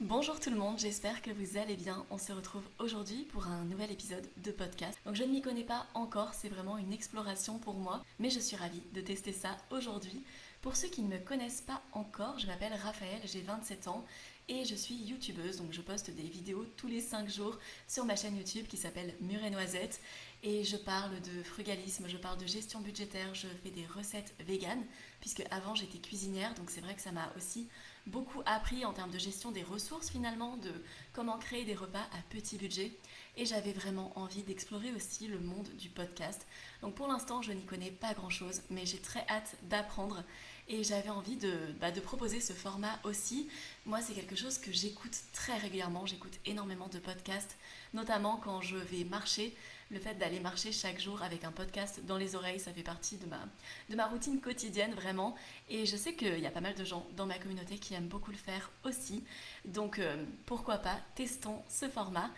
Bonjour tout le monde, j'espère que vous allez bien. On se retrouve aujourd'hui pour un nouvel épisode de podcast. Donc je ne m'y connais pas encore, c'est vraiment une exploration pour moi, mais je suis ravie de tester ça aujourd'hui. Pour ceux qui ne me connaissent pas encore, je m'appelle Raphaël, j'ai 27 ans et je suis youtubeuse, donc je poste des vidéos tous les 5 jours sur ma chaîne YouTube qui s'appelle Mur et Noisette et je parle de frugalisme, je parle de gestion budgétaire, je fais des recettes véganes puisque avant j'étais cuisinière donc c'est vrai que ça m'a aussi beaucoup appris en termes de gestion des ressources finalement, de comment créer des repas à petit budget et j'avais vraiment envie d'explorer aussi le monde du podcast. Donc pour l'instant je n'y connais pas grand chose mais j'ai très hâte d'apprendre et j'avais envie de, bah, de, proposer ce format aussi. Moi c'est quelque chose que j'écoute très régulièrement, j'écoute énormément de podcasts, notamment quand je vais marcher le fait d'aller marcher chaque jour avec un podcast dans les oreilles, ça fait partie de ma, de ma routine quotidienne vraiment. Et je sais qu'il y a pas mal de gens dans ma communauté qui aiment beaucoup le faire aussi. Donc euh, pourquoi pas, testons ce format.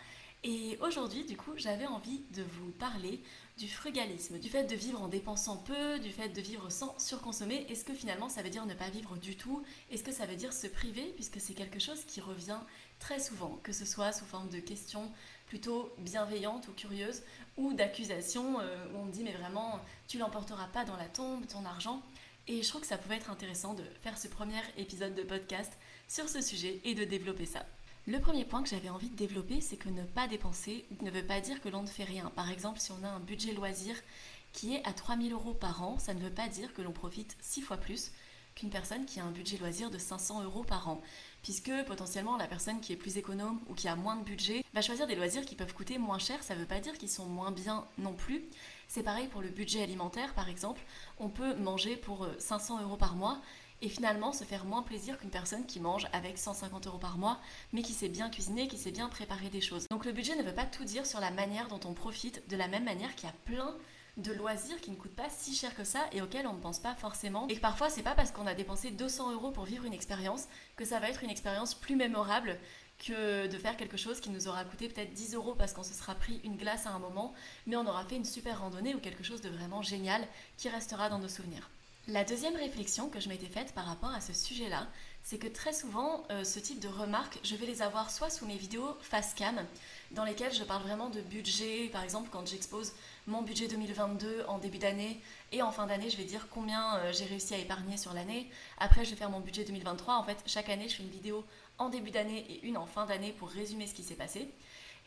Et aujourd'hui, du coup, j'avais envie de vous parler du frugalisme, du fait de vivre en dépensant peu, du fait de vivre sans surconsommer. Est-ce que finalement ça veut dire ne pas vivre du tout? Est-ce que ça veut dire se priver? Puisque c'est quelque chose qui revient très souvent, que ce soit sous forme de questions plutôt bienveillantes ou curieuses, ou d'accusations euh, où on dit mais vraiment tu l'emporteras pas dans la tombe, ton argent. Et je trouve que ça pouvait être intéressant de faire ce premier épisode de podcast sur ce sujet et de développer ça. Le premier point que j'avais envie de développer, c'est que ne pas dépenser ne veut pas dire que l'on ne fait rien. Par exemple, si on a un budget loisir qui est à 3000 euros par an, ça ne veut pas dire que l'on profite 6 fois plus personne qui a un budget loisir de 500 euros par an. Puisque potentiellement la personne qui est plus économe ou qui a moins de budget va choisir des loisirs qui peuvent coûter moins cher, ça ne veut pas dire qu'ils sont moins bien non plus. C'est pareil pour le budget alimentaire par exemple, on peut manger pour 500 euh, euros par mois et finalement se faire moins plaisir qu'une personne qui mange avec 150 euros par mois, mais qui sait bien cuisiner, qui sait bien préparer des choses. Donc le budget ne veut pas tout dire sur la manière dont on profite, de la même manière qu'il y a plein de loisirs qui ne coûtent pas si cher que ça et auxquels on ne pense pas forcément. Et que parfois, c'est pas parce qu'on a dépensé 200 euros pour vivre une expérience que ça va être une expérience plus mémorable que de faire quelque chose qui nous aura coûté peut-être 10 euros parce qu'on se sera pris une glace à un moment, mais on aura fait une super randonnée ou quelque chose de vraiment génial qui restera dans nos souvenirs. La deuxième réflexion que je m'étais faite par rapport à ce sujet-là, c'est que très souvent, euh, ce type de remarques, je vais les avoir soit sous mes vidéos face cam, dans lesquelles je parle vraiment de budget, par exemple quand j'expose mon budget 2022 en début d'année et en fin d'année, je vais dire combien euh, j'ai réussi à épargner sur l'année. Après, je vais faire mon budget 2023. En fait, chaque année, je fais une vidéo en début d'année et une en fin d'année pour résumer ce qui s'est passé.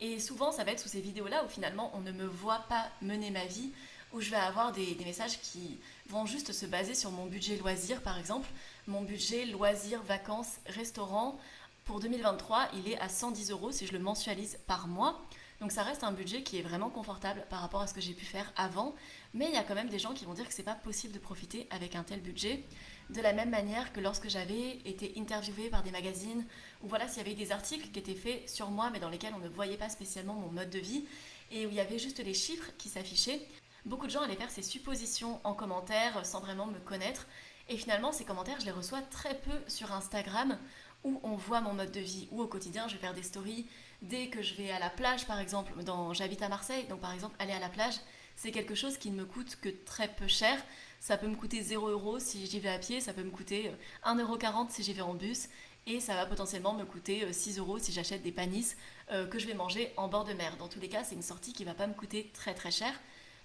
Et souvent, ça va être sous ces vidéos-là où finalement, on ne me voit pas mener ma vie, où je vais avoir des, messages qui vont juste se baser sur mon budget loisir, par exemple. Mon budget loisir, vacances, restaurant, pour 2023, il est à 110 euros si je le mensualise par mois. Donc ça reste un budget qui est vraiment confortable par rapport à ce que j'ai pu faire avant, mais il y a quand même des gens qui vont dire que c'est pas possible de profiter avec un tel budget. De la même manière que lorsque j'avais été interviewée par des magazines, ou voilà, s'il y avait des articles qui étaient faits sur moi, mais dans lesquels on ne voyait pas spécialement mon mode de vie, et où il y avait juste les chiffres qui s'affichaient, beaucoup de gens allaient faire ces suppositions en commentaire sans vraiment me connaître. Et finalement, ces commentaires, je les reçois très peu sur Instagram, où on voit mon mode de vie, où au quotidien, je vais faire des stories. Dès que je vais à la plage, par exemple, j'habite à Marseille, donc par exemple, aller à la plage, c'est quelque chose qui ne me coûte que très peu cher. Ça peut me coûter 0 euros si j'y vais à pied, ça peut me coûter 1,40€ si j'y vais en bus, et ça va potentiellement me coûter 6 euros si j'achète des panisses euh, que je vais manger en bord de mer. Dans tous les cas, c'est une sortie qui va pas me coûter très très cher,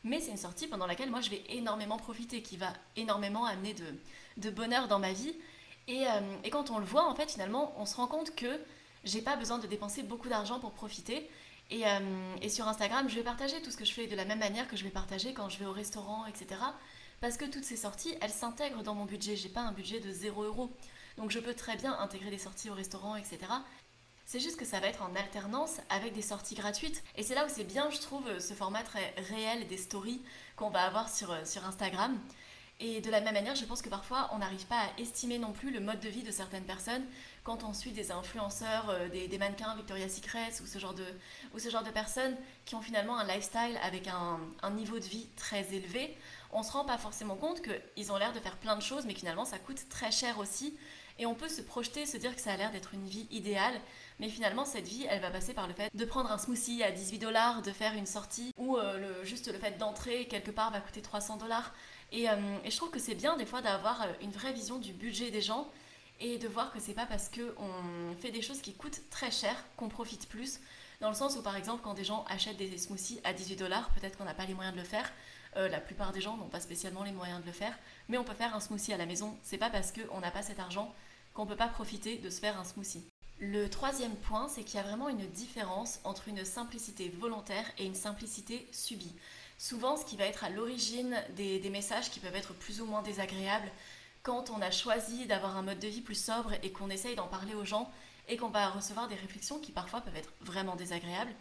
mais c'est une sortie pendant laquelle moi je vais énormément profiter, qui va énormément amener de, bonheur dans ma vie. Euh, et, quand on le voit, en fait, finalement, on se rend compte que j'ai pas besoin de dépenser beaucoup d'argent pour profiter. Et, euh, et, sur Instagram, je vais partager tout ce que je fais de la même manière que je vais partager quand je vais au restaurant, etc. Parce que toutes ces sorties, elles s'intègrent dans mon budget. J'ai pas un budget de 0 euros. Donc je peux très bien intégrer des sorties au restaurant, etc. C'est juste que ça va être en alternance avec des sorties gratuites. Et c'est là où c'est bien, je trouve, ce format très réel des stories qu'on va avoir sur, sur Instagram. Et de la même manière, je pense que parfois, on n'arrive pas à estimer non plus le mode de vie de certaines personnes quand on suit des influenceurs, euh, des, mannequins Victoria's Secret ou ce, genre de, ou ce genre de personnes qui ont finalement un lifestyle avec un, un niveau de vie très élevé. On ne se rend pas forcément compte qu'ils ont l'air de faire plein de choses, mais finalement, ça coûte très cher aussi. Et on peut se projeter, se dire que ça a l'air d'être une vie idéale, mais finalement cette vie, elle va passer par le fait de prendre un smoothie à 18 dollars, de faire une sortie, ou euh, juste le fait d'entrer quelque part va coûter 300 dollars. Euh, et, je trouve que c'est bien des fois d'avoir euh, une vraie vision du budget des gens et de voir que c'est pas parce qu'on fait des choses qui coûtent très cher qu'on profite plus. Dans le sens où, par exemple, quand des gens achètent des smoothies à 18 dollars, peut-être qu'on n'a pas les moyens de le faire. la plupart des gens n'ont pas spécialement les moyens de le faire, mais on peut faire un smoothie à la maison. C'est pas parce qu'on n'a pas cet argent qu'on peut pas profiter de se faire un smoothie. Le troisième point, c'est qu'il y a vraiment une différence entre une simplicité volontaire et une simplicité subie. Souvent, ce qui va être à l'origine des, messages qui peuvent être plus ou moins désagréables, quand on a choisi d'avoir un mode de vie plus sobre et qu'on essaye d'en parler aux gens et qu'on va recevoir des réflexions qui parfois peuvent être vraiment désagréables,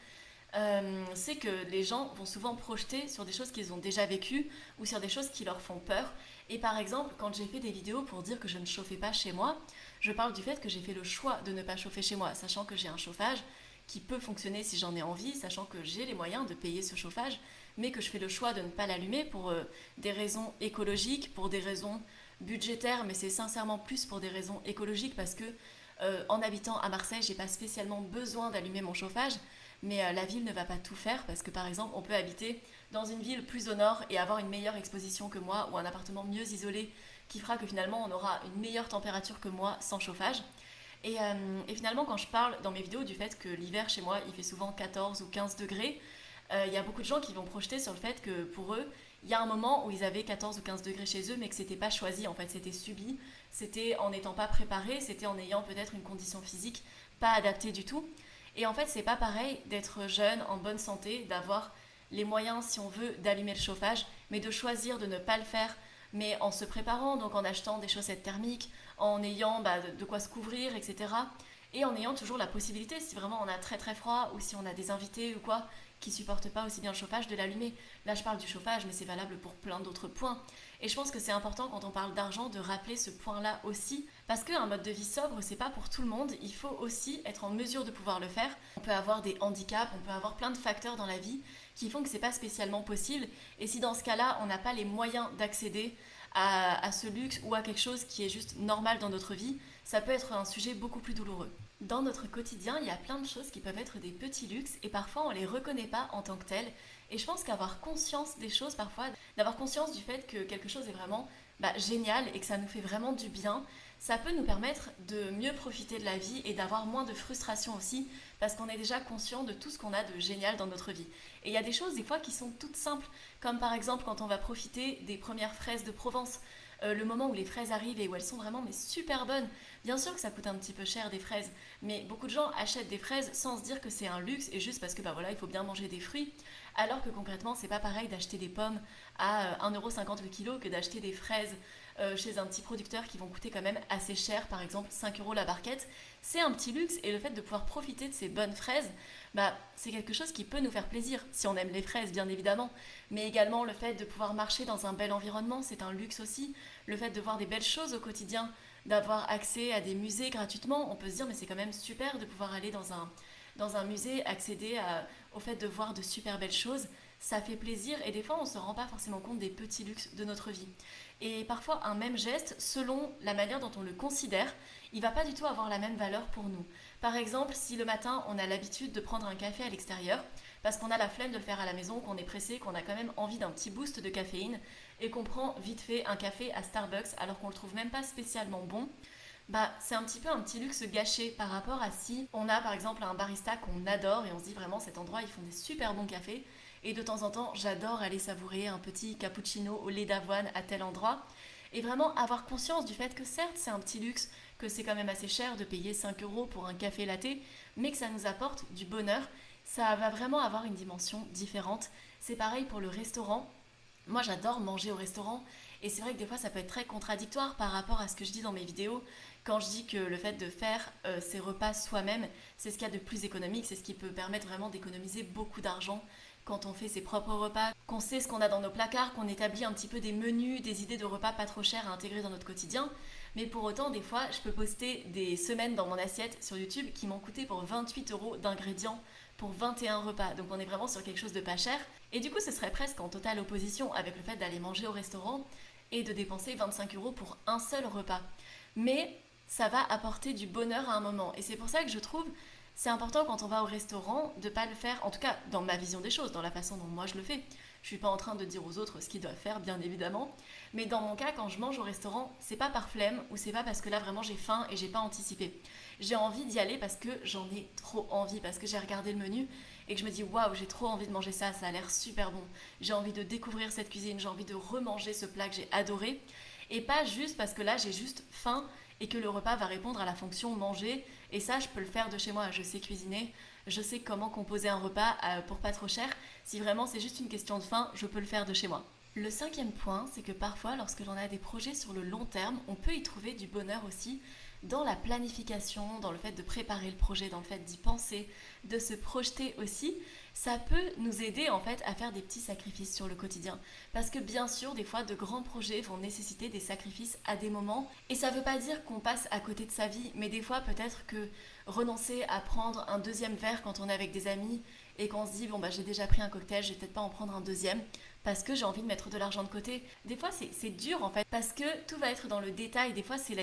euh, c'est que les gens vont souvent projeter sur des choses qu'ils ont déjà vécues ou sur des choses qui leur font peur. Et par exemple, quand j'ai fait des vidéos pour dire que je ne chauffais pas chez moi, je parle du fait que j'ai fait le choix de ne pas chauffer chez moi, sachant que j'ai un chauffage qui peut fonctionner si j'en ai envie, sachant que j'ai les moyens de payer ce chauffage, mais que je fais le choix de ne pas l'allumer pour euh, des raisons écologiques, pour des raisons budgétaires, mais c'est sincèrement plus pour des raisons écologiques parce que euh, en habitant à Marseille, j'ai pas spécialement besoin d'allumer mon chauffage, mais euh, la ville ne va pas tout faire parce que par exemple, on peut habiter dans une ville plus au nord et avoir une meilleure exposition que moi ou un appartement mieux isolé qui fera que finalement on aura une meilleure température que moi sans chauffage. Euh, et, finalement, quand je parle dans mes vidéos du fait que l'hiver chez moi il fait souvent 14 ou 15 degrés, euh, il y a beaucoup de gens qui vont projeter sur le fait que pour eux, il y a un moment où ils avaient 14 ou 15 degrés chez eux, mais que c'était pas choisi, en fait, c'était subi, c'était en n'étant pas préparé, c'était en ayant peut-être une condition physique pas adaptée du tout. Et en fait, c'est pas pareil d'être jeune, en bonne santé, d'avoir les moyens, si on veut, d'allumer le chauffage, mais de choisir de ne pas le faire mais en se préparant, donc en achetant des chaussettes thermiques, en ayant bah, de quoi se couvrir, etc. Et en ayant toujours la possibilité, si vraiment on a très très froid ou si on a des invités ou quoi qui supportent pas aussi bien le chauffage, de l'allumer. Là, je parle du chauffage, mais c'est valable pour plein d'autres points. Et je pense que c'est important quand on parle d'argent de rappeler ce point-là aussi, parce qu'un mode de vie sobre, c'est pas pour tout le monde. Il faut aussi être en mesure de pouvoir le faire. On peut avoir des handicaps, on peut avoir plein de facteurs dans la vie qui font que c'est pas spécialement possible. Et si dans ce cas-là, on n'a pas les moyens d'accéder à, ce luxe ou à quelque chose qui est juste normal dans notre vie, ça peut être un sujet beaucoup plus douloureux. Dans notre quotidien, il y a plein de choses qui peuvent être des petits luxes et parfois on les reconnaît pas en tant que tels. Et je pense qu'avoir conscience des choses parfois, d'avoir conscience du fait que quelque chose est vraiment bah, génial et que ça nous fait vraiment du bien, ça peut nous permettre de mieux profiter de la vie et d'avoir moins de frustration aussi, parce qu'on est déjà conscient de tout ce qu'on a de génial dans notre vie. Et il y a des choses des fois qui sont toutes simples, comme par exemple quand on va profiter des premières fraises de Provence. Euh, le moment où les fraises arrivent et où elles sont vraiment mais super bonnes. Bien sûr que ça coûte un petit peu cher des fraises, mais beaucoup de gens achètent des fraises sans se dire que c'est un luxe et juste parce que bah voilà, il faut bien manger des fruits. Alors que concrètement, c'est pas pareil d'acheter des pommes à 1,50€ euh, le kilo que d'acheter des fraises euh, chez un petit producteur qui vont coûter quand même assez cher, par exemple 5 euros la barquette. C'est un petit luxe et le fait de pouvoir profiter de ces bonnes fraises, bah, c'est quelque chose qui peut nous faire plaisir, si on aime les fraises bien évidemment. Mais également le fait de pouvoir marcher dans un bel environnement, c'est un luxe aussi. Le fait de voir des belles choses au quotidien, d'avoir accès à des musées gratuitement, on peut se dire mais c'est quand même super de pouvoir aller dans un, dans un musée, accéder au fait de voir de super belles choses ça fait plaisir et des fois on ne se rend pas forcément compte des petits luxes de notre vie. Et parfois un même geste, selon la manière dont on le considère, il va pas du tout avoir la même valeur pour nous. Par exemple, si le matin on a l'habitude de prendre un café à l'extérieur, parce qu'on a la flemme de le faire à la maison, qu'on est pressé, qu'on a quand même envie d'un petit boost de caféine, et qu'on prend vite fait un café à Starbucks alors qu'on le trouve même pas spécialement bon, bah c'est un petit peu un petit luxe gâché par rapport à si on a par exemple un barista qu'on adore et on se dit vraiment cet endroit ils font des super bons cafés et de temps en temps j'adore aller savourer un petit cappuccino au lait d'avoine à tel endroit. Et vraiment avoir conscience du fait que certes c'est un petit luxe, que c'est quand même assez cher de payer 5 euros pour un café latte, mais que ça nous apporte du bonheur, ça va vraiment avoir une dimension différente. C'est pareil pour le restaurant. Moi j'adore manger au restaurant. Et c'est vrai que des fois ça peut être très contradictoire par rapport à ce que je dis dans mes vidéos. Quand je dis que le fait de faire euh, ses repas soi-même, c'est ce qu'il y a de plus économique, c'est ce qui peut permettre vraiment d'économiser beaucoup d'argent quand on fait ses propres repas, qu'on sait ce qu'on a dans nos placards, qu'on établit un petit peu des menus, des idées de repas pas trop chers à intégrer dans notre quotidien. Mais pour autant, des fois, je peux poster des semaines dans mon assiette sur YouTube qui m'ont coûté pour 28 euros d'ingrédients pour 21 repas. Donc on est vraiment sur quelque chose de pas cher. Et du coup, ce serait presque en totale opposition avec le fait d'aller manger au restaurant et de dépenser 25 euros pour un seul repas. Mais ça va apporter du bonheur à un moment. Et c'est pour ça que je trouve c'est important quand on va au restaurant de pas le faire, en tout cas dans ma vision des choses, dans la façon dont moi je le fais. Je suis pas en train de dire aux autres ce qu'ils doivent faire, bien évidemment. Mais dans mon cas, quand je mange au restaurant, c'est pas par flemme ou c'est pas parce que là vraiment j'ai faim et j'ai pas anticipé. J'ai envie d'y aller parce que j'en ai trop envie, parce que j'ai regardé le menu et que je me dis waouh, j'ai trop envie de manger ça, ça a l'air super bon. J'ai envie de découvrir cette cuisine, j'ai envie de remanger ce plat que j'ai adoré. Et pas juste parce que là j'ai juste faim et que le repas va répondre à la fonction manger. Et ça, je peux le faire de chez moi. Je sais cuisiner, je sais comment composer un repas euh, pour pas trop cher. Si vraiment c'est juste une question de faim, je peux le faire de chez moi. Le cinquième point, c'est que parfois, lorsque l'on a des projets sur le long terme, on peut y trouver du bonheur aussi dans la planification, dans le fait de préparer le projet, dans le fait d'y penser, de se projeter aussi ça peut nous aider en fait à faire des petits sacrifices sur le quotidien. Parce que bien sûr, des fois, de grands projets vont nécessiter des sacrifices à des moments. Et ça ne veut pas dire qu'on passe à côté de sa vie, mais des fois, peut-être que renoncer à prendre un deuxième verre quand on est avec des amis et qu'on se dit, bon, bah j'ai déjà pris un cocktail, je vais peut-être pas en prendre un deuxième parce que j'ai envie de mettre de l'argent de côté. Des fois, c'est dur en fait, parce que tout va être dans le détail. Des fois, c'est la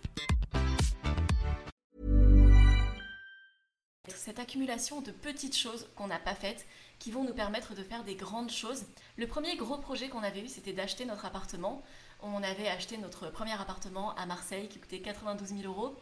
cette accumulation de petites choses qu'on n'a pas faites qui vont nous permettre de faire des grandes choses. Le premier gros projet qu'on avait eu, c'était d'acheter notre appartement. On avait acheté notre premier appartement à Marseille qui coûtait 92 000 euros.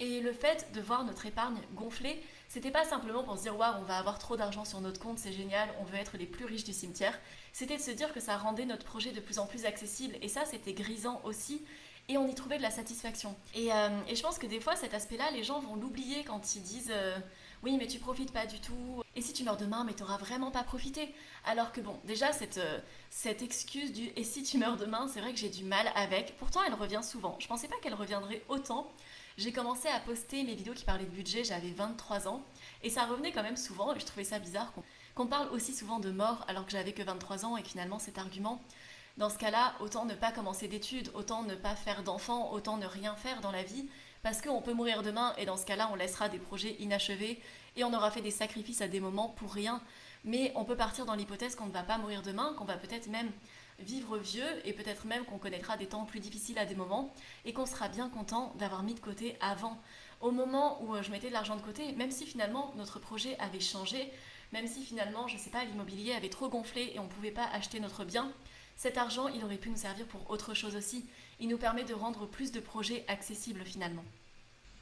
Et le fait de voir notre épargne gonfler, c'était pas simplement pour se dire waouh, on va avoir trop d'argent sur notre compte, c'est génial, on veut être les plus riches du cimetière. C'était de se dire que ça rendait notre projet de plus en plus accessible. Et ça, c'était grisant aussi et on y trouvait de la satisfaction. Et, euh, je pense que des fois, cet aspect-là, les gens vont l'oublier quand ils disent euh, oui, mais tu profites pas du tout. Et si tu meurs demain, mais t'auras vraiment pas profité. Alors que bon, déjà, cette, euh, cette excuse du et si tu meurs demain, c'est vrai que j'ai du mal avec. Pourtant, elle revient souvent. Je pensais pas qu'elle reviendrait autant. J'ai commencé à poster mes vidéos qui parlaient de budget, j'avais 23 ans. Et ça revenait quand même souvent, et je trouvais ça bizarre qu'on parle aussi souvent de mort alors que j'avais que 23 ans et finalement cet argument dans ce cas-là, autant ne pas commencer d'études, autant ne pas faire d'enfants, autant ne rien faire dans la vie, parce qu'on peut mourir demain et dans ce cas-là, on laissera des projets inachevés et on aura fait des sacrifices à des moments pour rien. Mais on peut partir dans l'hypothèse qu'on ne va pas mourir demain, qu'on va peut-être même vivre vieux et peut-être même qu'on connaîtra des temps plus difficiles à des moments et qu'on sera bien content d'avoir mis de côté avant. Au moment où euh, je mettais de l'argent de côté, même si finalement notre projet avait changé, même si finalement, je sais pas, l'immobilier avait trop gonflé et on ne pouvait pas acheter notre bien, cet argent, il aurait pu nous servir pour autre chose aussi. Il nous permet de rendre plus de projets accessibles finalement.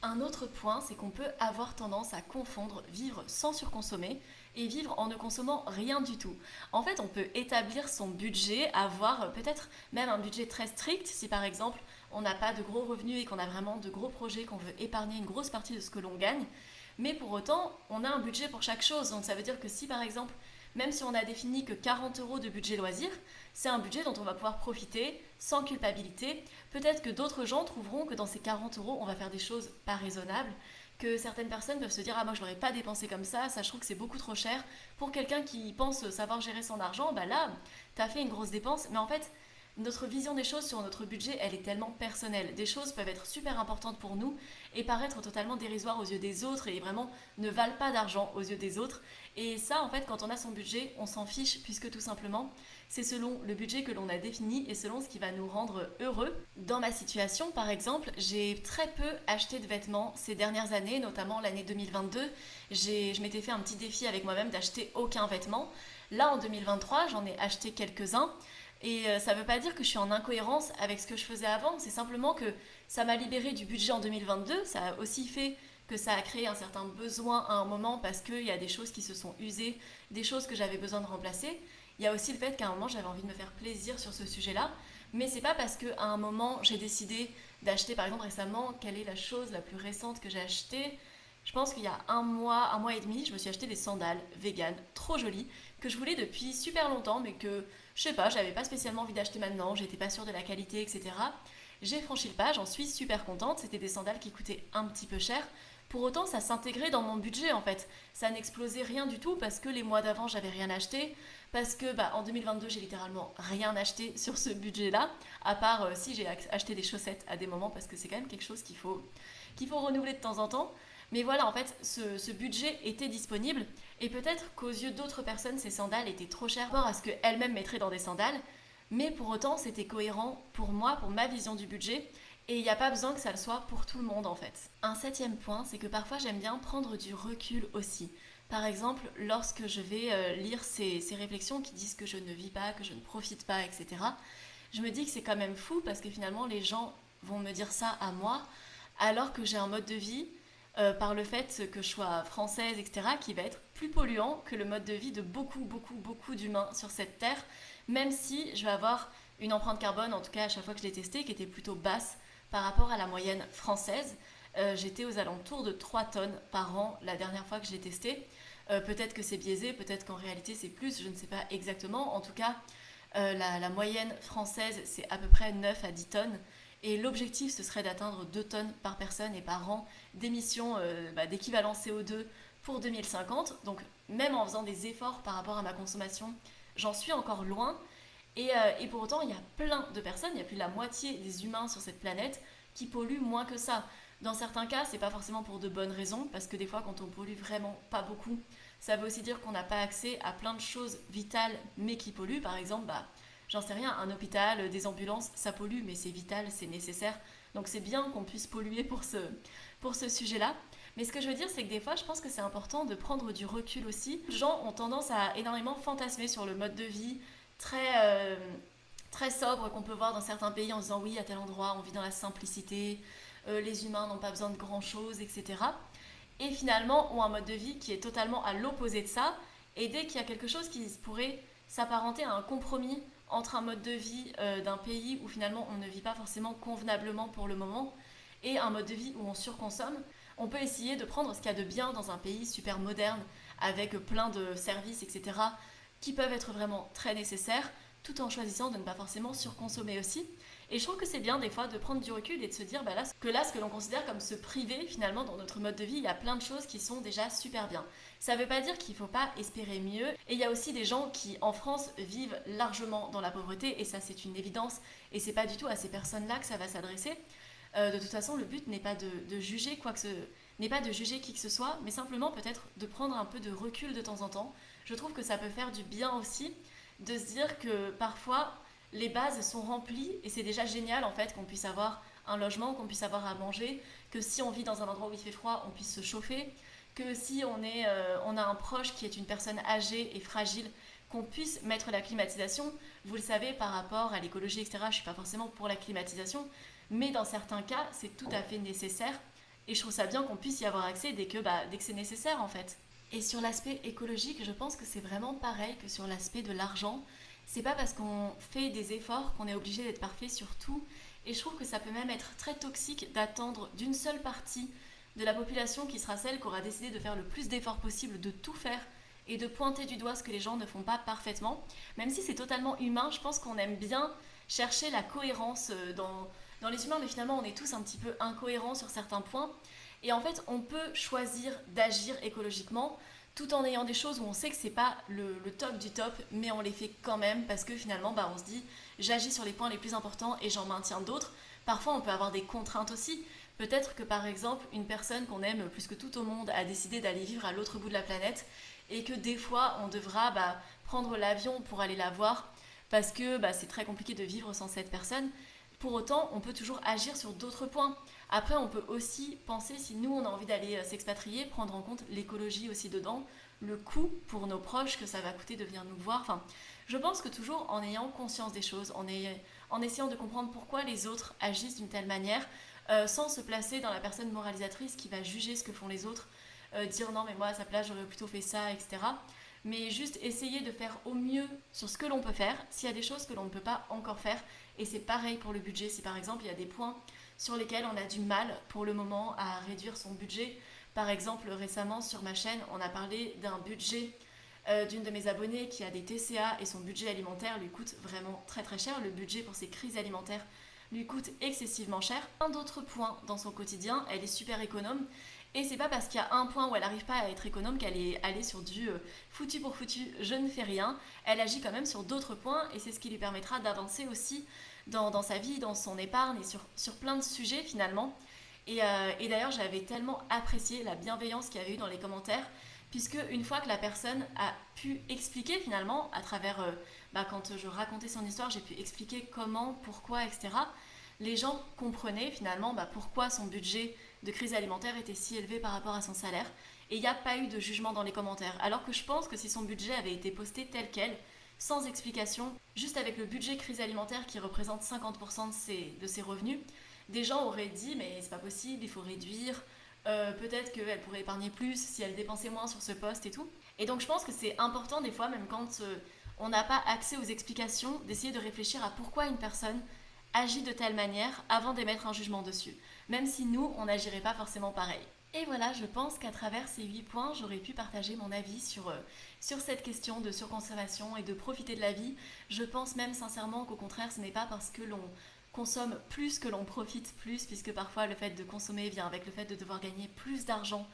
Un autre point, c'est qu'on peut avoir tendance à confondre vivre sans surconsommer et vivre en ne consommant rien du tout. En fait, on peut établir son budget, avoir peut-être même un budget très strict si par exemple on n'a pas de gros revenus et qu'on a vraiment de gros projets, qu'on veut épargner une grosse partie de ce que l'on gagne. Mais pour autant, on a un budget pour chaque chose. Donc ça veut dire que si par exemple, même si on a défini que 40 euros de budget loisir, c'est un budget dont on va pouvoir profiter sans culpabilité. Peut-être que d'autres gens trouveront que dans ces 40 euros, on va faire des choses pas raisonnables que certaines personnes peuvent se dire ah moi je l'aurais pas dépensé comme ça, ça je trouve que c'est beaucoup trop cher. Pour quelqu'un qui pense savoir gérer son argent, bah là, tu as fait une grosse dépense, mais en fait, notre vision des choses sur notre budget, elle est tellement personnelle. Des choses peuvent être super importantes pour nous et paraître totalement dérisoires aux yeux des autres et vraiment ne valent pas d'argent aux yeux des autres. Et ça, en fait, quand on a son budget, on s'en fiche puisque tout simplement, c'est selon le budget que l'on a défini et selon ce qui va nous rendre heureux. Dans ma situation, par exemple, j'ai très peu acheté de vêtements ces dernières années, notamment l'année 2022. Je m'étais fait un petit défi avec moi-même d'acheter aucun vêtement. Là, en 2023, j'en ai acheté quelques-uns. Et euh, ça ne veut pas dire que je suis en incohérence avec ce que je faisais avant, c'est simplement que ça m'a libéré du budget en 2022, ça a aussi fait que ça a créé un certain besoin à un moment parce qu'il y a des choses qui se sont usées, des choses que j'avais besoin de remplacer. Il y a aussi le fait qu'à un moment j'avais envie de me faire plaisir sur ce sujet-là, mais c'est pas parce qu'à un moment j'ai décidé d'acheter, par exemple récemment, quelle est la chose la plus récente que j'ai achetée. Je pense qu'il y a un mois, un mois et demi, je me suis acheté des sandales vegan, trop jolies, que je voulais depuis super longtemps, mais que je sais pas, j'avais pas spécialement envie d'acheter maintenant, j'étais pas sûre de la qualité, etc. J'ai franchi le pas, j'en suis super contente. C'était des sandales qui coûtaient un petit peu cher. Pour autant, ça s'intégrait dans mon budget en fait. Ça n'explosait rien du tout parce que les mois d'avant, j'avais rien acheté. Parce que bah, en 2022, j'ai littéralement rien acheté sur ce budget-là. À part euh, si j'ai acheté des chaussettes à des moments parce que c'est quand même quelque chose qu'il faut, qu'il faut renouveler de temps en temps. Mais voilà, en fait, ce, budget était disponible et peut-être qu'aux yeux d'autres personnes, ces sandales étaient trop chères par rapport à ce qu'elles-mêmes mettraient dans des sandales. Mais pour autant, c'était cohérent pour moi, pour ma vision du budget. Et il n'y a pas besoin que ça le soit pour tout le monde en fait. Un septième point, c'est que parfois j'aime bien prendre du recul aussi. Par exemple, lorsque je vais euh, lire ces, ces, réflexions qui disent que je ne vis pas, que je ne profite pas, etc., je me dis que c'est quand même fou parce que finalement les gens vont me dire ça à moi alors que j'ai un mode de vie euh, par le fait que je sois française, etc., qui va être plus polluant que le mode de vie de beaucoup, beaucoup, beaucoup d'humains sur cette terre, même si je vais avoir une empreinte carbone, en tout cas à chaque fois que je l'ai testé, qui était plutôt basse par rapport à la moyenne française. Euh, j'étais aux alentours de 3 tonnes par an la dernière fois que je l'ai testé. Euh, peut-être que c'est biaisé, peut-être qu'en réalité c'est plus, je ne sais pas exactement. En tout cas, la, la, moyenne française, c'est à peu près 9 à 10 tonnes. Et l'objectif, ce serait d'atteindre 2 tonnes par personne et par an d'émissions euh, bah, d'équivalent CO2 pour 2050. Donc même en faisant des efforts par rapport à ma consommation, j'en suis encore loin. Et, euh, et, pour autant, il y a plein de personnes, il y a plus de la moitié des humains sur cette planète qui polluent moins que ça. Dans certains cas, c'est pas forcément pour de bonnes raisons, parce que des fois, quand on pollue vraiment pas beaucoup, ça veut aussi dire qu'on n'a pas accès à plein de choses vitales mais qui polluent. Par exemple, bah, j'en sais rien, un hôpital, des ambulances, ça pollue, mais c'est vital, c'est nécessaire. Donc c'est bien qu'on puisse polluer pour ce, pour ce sujet-là. Mais ce que je veux dire, c'est que des fois, je pense que c'est important de prendre du recul aussi. Les gens ont tendance à énormément fantasmer sur le mode de vie très, euh, très sobre qu'on peut voir dans certains pays en disant oui, à tel endroit, on vit dans la simplicité, euh, les humains n'ont pas besoin de grand-chose, etc. Et finalement, ont un mode de vie qui est totalement à l'opposé de ça. Et dès qu'il y a quelque chose qui pourrait s'apparenter à un compromis entre un mode de vie euh, d'un pays où finalement on ne vit pas forcément convenablement pour le moment et un mode de vie où on surconsomme, on peut essayer de prendre ce qu'il y a de bien dans un pays super moderne avec plein de services, etc., qui peuvent être vraiment très nécessaires, tout en choisissant de ne pas forcément surconsommer aussi. Et je trouve que c'est bien des fois de prendre du recul et de se dire bah là, que là, ce que l'on considère comme se priver, finalement, dans notre mode de vie, il y a plein de choses qui sont déjà super bien. Ça ne veut pas dire qu'il ne faut pas espérer mieux. Et il y a aussi des gens qui, en France, vivent largement dans la pauvreté, et ça, c'est une évidence. Et c'est pas du tout à ces personnes-là que ça va s'adresser. Euh, de toute façon, le but n'est pas de, juger quoi que ce n'est pas de juger qui que ce soit, mais simplement peut-être de prendre un peu de recul de temps en temps. Je trouve que ça peut faire du bien aussi de se dire que parfois les bases sont remplies et c'est déjà génial en fait qu'on puisse avoir un logement, qu'on puisse avoir à manger, que si on vit dans un endroit où il fait froid, on puisse se chauffer, que si euh, on a un proche qui est une personne âgée et fragile, qu'on puisse mettre la climatisation. Vous le savez, par rapport à l'écologie, etc., je ne suis pas forcément pour la climatisation, mais dans certains cas, c'est tout à fait nécessaire. Et je trouve ça bien qu'on puisse y avoir accès dès que, bah, dès que c'est nécessaire, en fait. Et sur l'aspect écologique, je pense que c'est vraiment pareil que sur l'aspect de l'argent. C'est pas parce qu'on fait des efforts qu'on est obligé d'être parfait sur tout. Et je trouve que ça peut même être très toxique d'attendre d'une seule partie de la population qui sera celle qui aura décidé de faire le plus d'efforts possible, de tout faire et de pointer du doigt ce que les gens ne font pas parfaitement. Même si c'est totalement humain, je pense qu'on aime bien chercher la cohérence euh, dans, dans les humains, mais finalement on est tous un petit peu incohérents sur certains points. Et en fait, on peut choisir d'agir écologiquement tout en ayant des choses où on sait que c'est pas le, top du top, mais on les fait quand même parce que finalement, bah, on se dit j'agis sur les points les plus importants et j'en maintiens d'autres. Parfois, on peut avoir des contraintes aussi. Peut-être que par exemple, une personne qu'on aime plus que tout au monde a décidé d'aller vivre à l'autre bout de la planète et que des fois, on devra bah, prendre l'avion pour aller la voir parce que bah, c'est très compliqué de vivre sans cette personne. Pour autant, on peut toujours agir sur d'autres points. Après, on peut aussi penser, si nous, on a envie d'aller euh, s'expatrier, prendre en compte l'écologie aussi dedans, le coût pour nos proches que ça va coûter de venir nous voir. Enfin, je pense que toujours en ayant conscience des choses, en, en essayant de comprendre pourquoi les autres agissent d'une telle manière, euh, sans se placer dans la personne moralisatrice qui va juger ce que font les autres, euh, dire non mais moi à sa place j'aurais plutôt fait ça, etc. Mais juste essayer de faire au mieux sur ce que l'on peut faire, s'il y a des choses que l'on ne peut pas encore faire, et c'est pareil pour le budget. Si par exemple il y a des points sur lesquels on a du mal pour le moment à réduire son budget, par exemple récemment sur ma chaîne on a parlé d'un budget euh, d'une de mes abonnées qui a des TCA et son budget alimentaire lui coûte vraiment très très cher. Le budget pour ses crises alimentaires lui coûte excessivement cher. Un d'autres points dans son quotidien, elle est super économe. Et c'est pas parce qu'il y a un point où elle n'arrive pas à être économe qu'elle est allée sur du euh, foutu pour foutu, je ne fais rien. Elle agit quand même sur d'autres points et c'est ce qui lui permettra d'avancer aussi dans, sa vie, dans son épargne et sur, sur plein de sujets finalement. Et, euh, et d'ailleurs, j'avais tellement apprécié la bienveillance qu'il y avait eu dans les commentaires, puisque une fois que la personne a pu expliquer finalement, à travers, euh, bah, quand je racontais son histoire, j'ai pu expliquer comment, pourquoi, etc., les gens comprenaient finalement bah, pourquoi son budget de crise alimentaire était si élevé par rapport à son salaire. Et il n'y a pas eu de jugement dans les commentaires. Alors que je pense que si son budget avait été posté tel quel, sans explication, juste avec le budget crise alimentaire qui représente 50% de ses, de ses revenus, des gens auraient dit mais c'est pas possible, il faut réduire, euh, peut-être qu'elle pourrait épargner plus si elle dépensait moins sur ce poste et tout. Et donc je pense que c'est important des fois, même quand euh, on n'a pas accès aux explications, d'essayer de réfléchir à pourquoi une personne agit de telle manière avant d'émettre un jugement dessus, même si nous, on n'agirait pas forcément pareil. Et voilà, je pense qu'à travers ces 8 points, j'aurais pu partager mon avis sur, euh, sur cette question de surconservation et de profiter de la vie. Je pense même sincèrement qu'au contraire, ce n'est pas parce que l'on consomme plus que l'on profite plus, puisque parfois le fait de consommer vient avec le fait de devoir gagner plus d'argent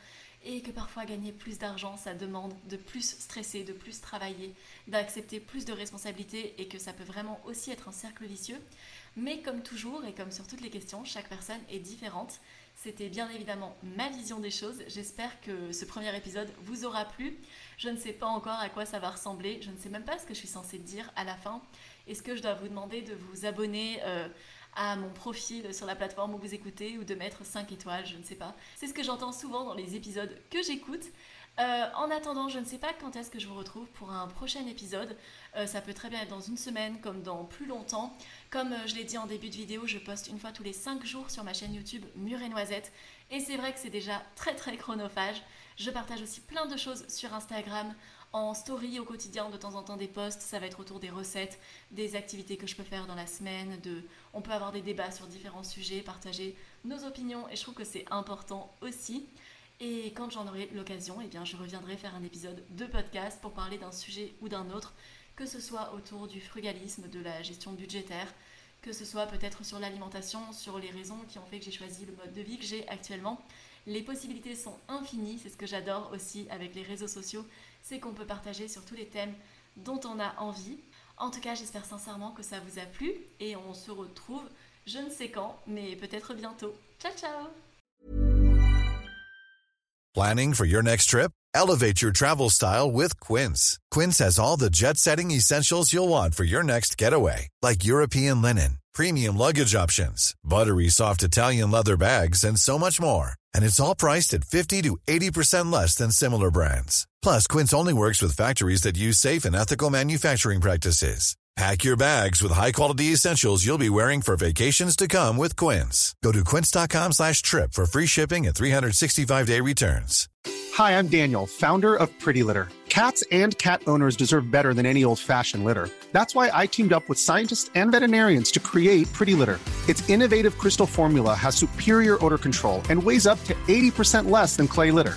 et que parfois gagner plus d'argent, ça demande de plus stresser, de plus travailler, d'accepter plus de responsabilités et que ça peut vraiment aussi être un cercle vicieux. Mais comme toujours et comme sur toutes les questions, chaque personne est différente. C'était bien évidemment ma vision des choses. J'espère que ce premier épisode vous aura plu. Je ne sais pas encore à quoi ça va ressembler. Je ne sais même pas ce que je suis censée dire à la fin. Est-ce que je dois vous demander de vous abonner euh, à mon profil sur la plateforme où vous écoutez ou de mettre 5 étoiles, je ne sais pas. C'est ce que j'entends souvent dans les épisodes que j'écoute. Euh, en attendant, je ne sais pas quand est-ce que je vous retrouve pour un prochain épisode. Euh, ça peut très bien être dans une semaine, comme dans plus longtemps. Comme je l'ai dit en début de vidéo, je poste une fois tous les 5 jours sur ma chaîne YouTube Mur et Noisette. Et c'est vrai que c'est déjà très très chronophage. Je partage aussi plein de choses sur Instagram, en story au quotidien, de temps en temps des posts. Ça va être autour des recettes, des activités que je peux faire dans la semaine. On peut avoir des débats sur différents sujets, partager nos opinions. Et je trouve que c'est important aussi. Et quand j'en aurai l'occasion, eh bien, je reviendrai faire un épisode de podcast pour parler d'un sujet ou d'un autre, que ce soit autour du frugalisme, de la gestion budgétaire, que ce soit peut-être sur l'alimentation, sur les raisons qui ont fait que j'ai choisi le mode de vie que j'ai actuellement. Les possibilités sont infinies, c'est ce que j'adore aussi avec les réseaux sociaux, c'est qu'on peut partager sur tous les thèmes dont on a envie. En tout cas, j'espère sincèrement que ça vous a plu et on se retrouve je ne sais quand, mais peut-être bientôt. Ciao ciao Planning for your next trip? Elevate your travel style with Quince. Quince has all the jet setting essentials you'll want for your next getaway, like European linen premium luggage options, buttery soft Italian leather bags, and so much more. And it's all priced at 50 to 80% less than similar brands. Plus, Quince only works with factories that use safe and ethical manufacturing practices. Pack your bags with high-quality essentials you'll be wearing for vacations to come with Quince. Go to quince.com slash trip for free shipping and 365-day returns. Hi, I'm Daniel, founder of Pretty Litter. Cats and cat owners deserve better than any old-fashioned litter. That's why I teamed up with scientists and veterinarians to create Pretty Litter. Its innovative crystal formula has superior odor control and weighs up to 80% less than clay litter.